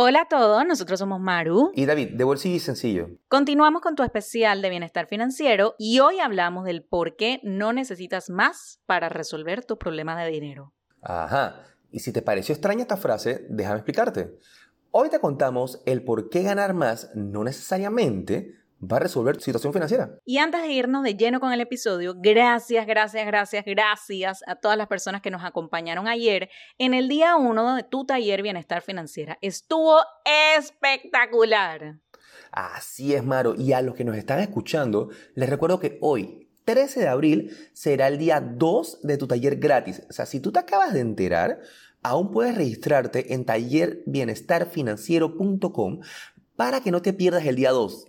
Hola a todos, nosotros somos Maru. Y David, de bolsillo y sencillo. Continuamos con tu especial de bienestar financiero y hoy hablamos del por qué no necesitas más para resolver tus problemas de dinero. Ajá. Y si te pareció extraña esta frase, déjame explicarte. Hoy te contamos el por qué ganar más no necesariamente va a resolver tu situación financiera. Y antes de irnos de lleno con el episodio, gracias, gracias, gracias, gracias a todas las personas que nos acompañaron ayer en el día 1 de tu taller Bienestar Financiera. Estuvo espectacular. Así es, Maro. Y a los que nos están escuchando, les recuerdo que hoy, 13 de abril, será el día 2 de tu taller gratis. O sea, si tú te acabas de enterar, aún puedes registrarte en tallerbienestarfinanciero.com para que no te pierdas el día 2.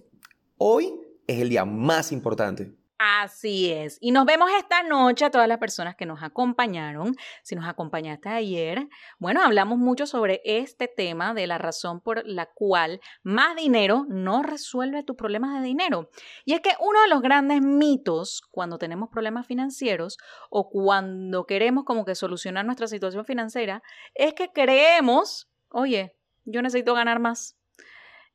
Hoy es el día más importante. Así es. Y nos vemos esta noche a todas las personas que nos acompañaron. Si nos acompañaste ayer, bueno, hablamos mucho sobre este tema de la razón por la cual más dinero no resuelve tus problemas de dinero. Y es que uno de los grandes mitos cuando tenemos problemas financieros o cuando queremos como que solucionar nuestra situación financiera es que creemos, oye, yo necesito ganar más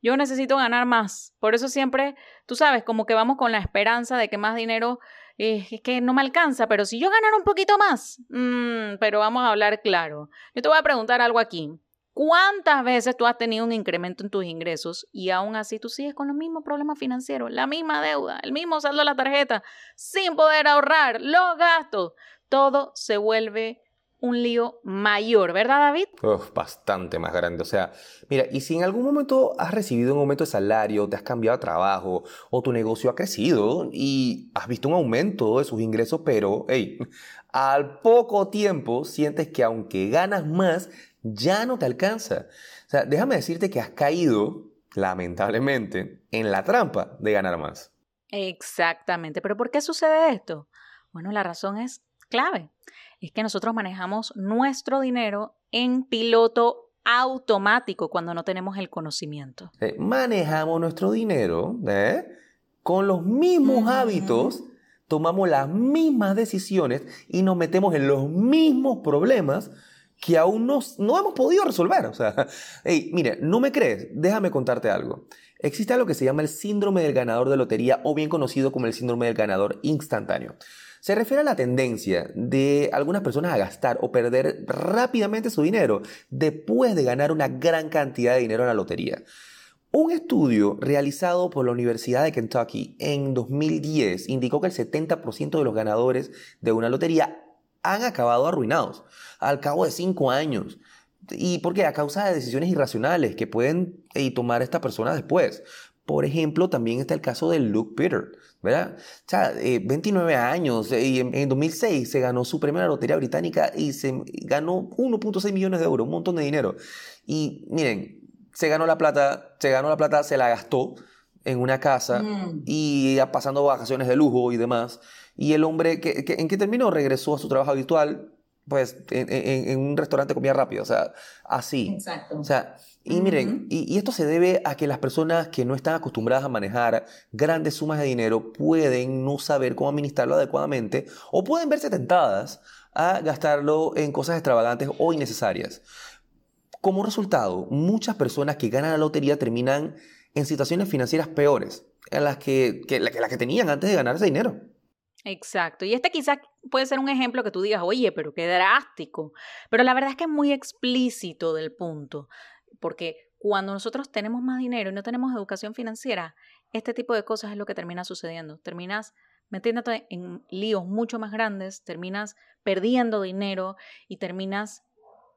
yo necesito ganar más. Por eso siempre, tú sabes, como que vamos con la esperanza de que más dinero eh, es que no me alcanza, pero si yo ganara un poquito más, mm, pero vamos a hablar claro. Yo te voy a preguntar algo aquí. ¿Cuántas veces tú has tenido un incremento en tus ingresos y aún así tú sigues con los mismos problemas financieros, la misma deuda, el mismo saldo de la tarjeta, sin poder ahorrar, los gastos? Todo se vuelve un lío mayor, ¿verdad, David? bastante más grande. O sea, mira, y si en algún momento has recibido un aumento de salario, te has cambiado de trabajo o tu negocio ha crecido y has visto un aumento de sus ingresos, pero, hey, al poco tiempo sientes que aunque ganas más, ya no te alcanza. O sea, déjame decirte que has caído, lamentablemente, en la trampa de ganar más. Exactamente. ¿Pero por qué sucede esto? Bueno, la razón es clave es que nosotros manejamos nuestro dinero en piloto automático cuando no tenemos el conocimiento. Eh, manejamos nuestro dinero ¿eh? con los mismos hábitos, tomamos las mismas decisiones y nos metemos en los mismos problemas que aún no, no hemos podido resolver. O sea, hey, mire, ¿no me crees? Déjame contarte algo. Existe algo que se llama el síndrome del ganador de lotería o bien conocido como el síndrome del ganador instantáneo. Se refiere a la tendencia de algunas personas a gastar o perder rápidamente su dinero después de ganar una gran cantidad de dinero en la lotería. Un estudio realizado por la Universidad de Kentucky en 2010 indicó que el 70% de los ganadores de una lotería han acabado arruinados al cabo de 5 años. ¿Y por qué? A causa de decisiones irracionales que pueden eh, tomar estas personas después. Por ejemplo, también está el caso de Luke Peter, ¿verdad? O sea, 29 eh, años eh, y en, 2006 se ganó su primera lotería británica y se ganó 1.6 millones de euros, un montón de dinero. Y miren, se ganó la plata, se ganó la plata, se la gastó en una casa mm. y pasando vacaciones de lujo y demás. Y el hombre, ¿en qué terminó? Regresó a su trabajo habitual, pues en, en, un restaurante de comida rápida, o sea, así. Exacto. O sea, y miren, y, esto se debe a que las personas que no están acostumbradas a manejar grandes sumas de dinero pueden no saber cómo administrarlo adecuadamente o pueden verse tentadas a gastarlo en cosas extravagantes o innecesarias. Como resultado, muchas personas que ganan la lotería terminan en situaciones financieras peores a las que, que, las que tenían antes de ganar ese dinero. Exacto. Y este quizás puede ser un ejemplo que tú digas, oye, pero qué drástico. Pero la verdad es que es muy explícito del punto, porque cuando nosotros tenemos más dinero y no tenemos educación financiera, este tipo de cosas es lo que termina sucediendo. Terminas metiéndote en líos mucho más grandes, terminas perdiendo dinero y terminas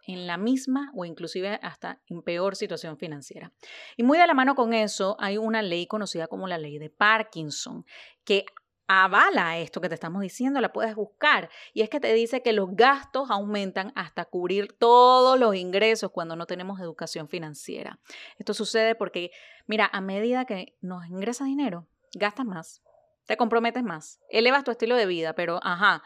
en la misma o inclusive hasta en peor situación financiera. Y muy de la mano con eso hay una ley conocida como la ley de Parkinson, que avala esto que te estamos diciendo, la puedes buscar. Y es que te dice que los gastos aumentan hasta cubrir todos los ingresos cuando no tenemos educación financiera. Esto sucede porque, mira, a medida que nos ingresa dinero, gastas más. te comprometes más, elevas tu estilo de vida, pero ajá,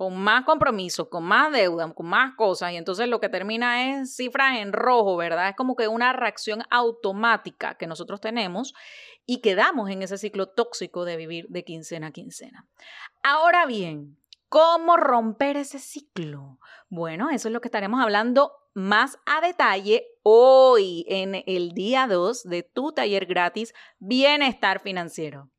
con más compromisos, con más deuda, con más cosas, y entonces lo que termina es cifras en rojo, ¿verdad? Es como que una reacción automática que nosotros tenemos y quedamos en ese ciclo tóxico de vivir de quincena a quincena. Ahora bien, ¿cómo romper ese ciclo? Bueno, eso es lo que estaremos hablando más a detalle hoy en el día 2 de tu taller gratis Bienestar Financiero.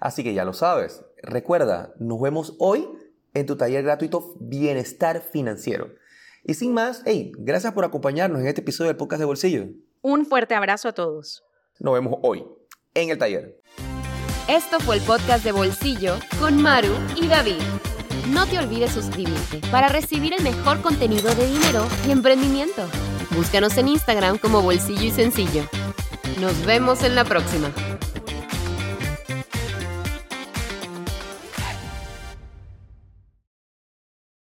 Así que ya lo sabes. Recuerda, nos vemos hoy en tu taller gratuito Bienestar Financiero. Y sin más, hey, gracias por acompañarnos en este episodio del podcast de Bolsillo. Un fuerte abrazo a todos. Nos vemos hoy en el taller. Esto fue el podcast de Bolsillo con Maru y David. No te olvides suscribirte para recibir el mejor contenido de dinero y emprendimiento. Búscanos en Instagram como Bolsillo y Sencillo. Nos vemos en la próxima.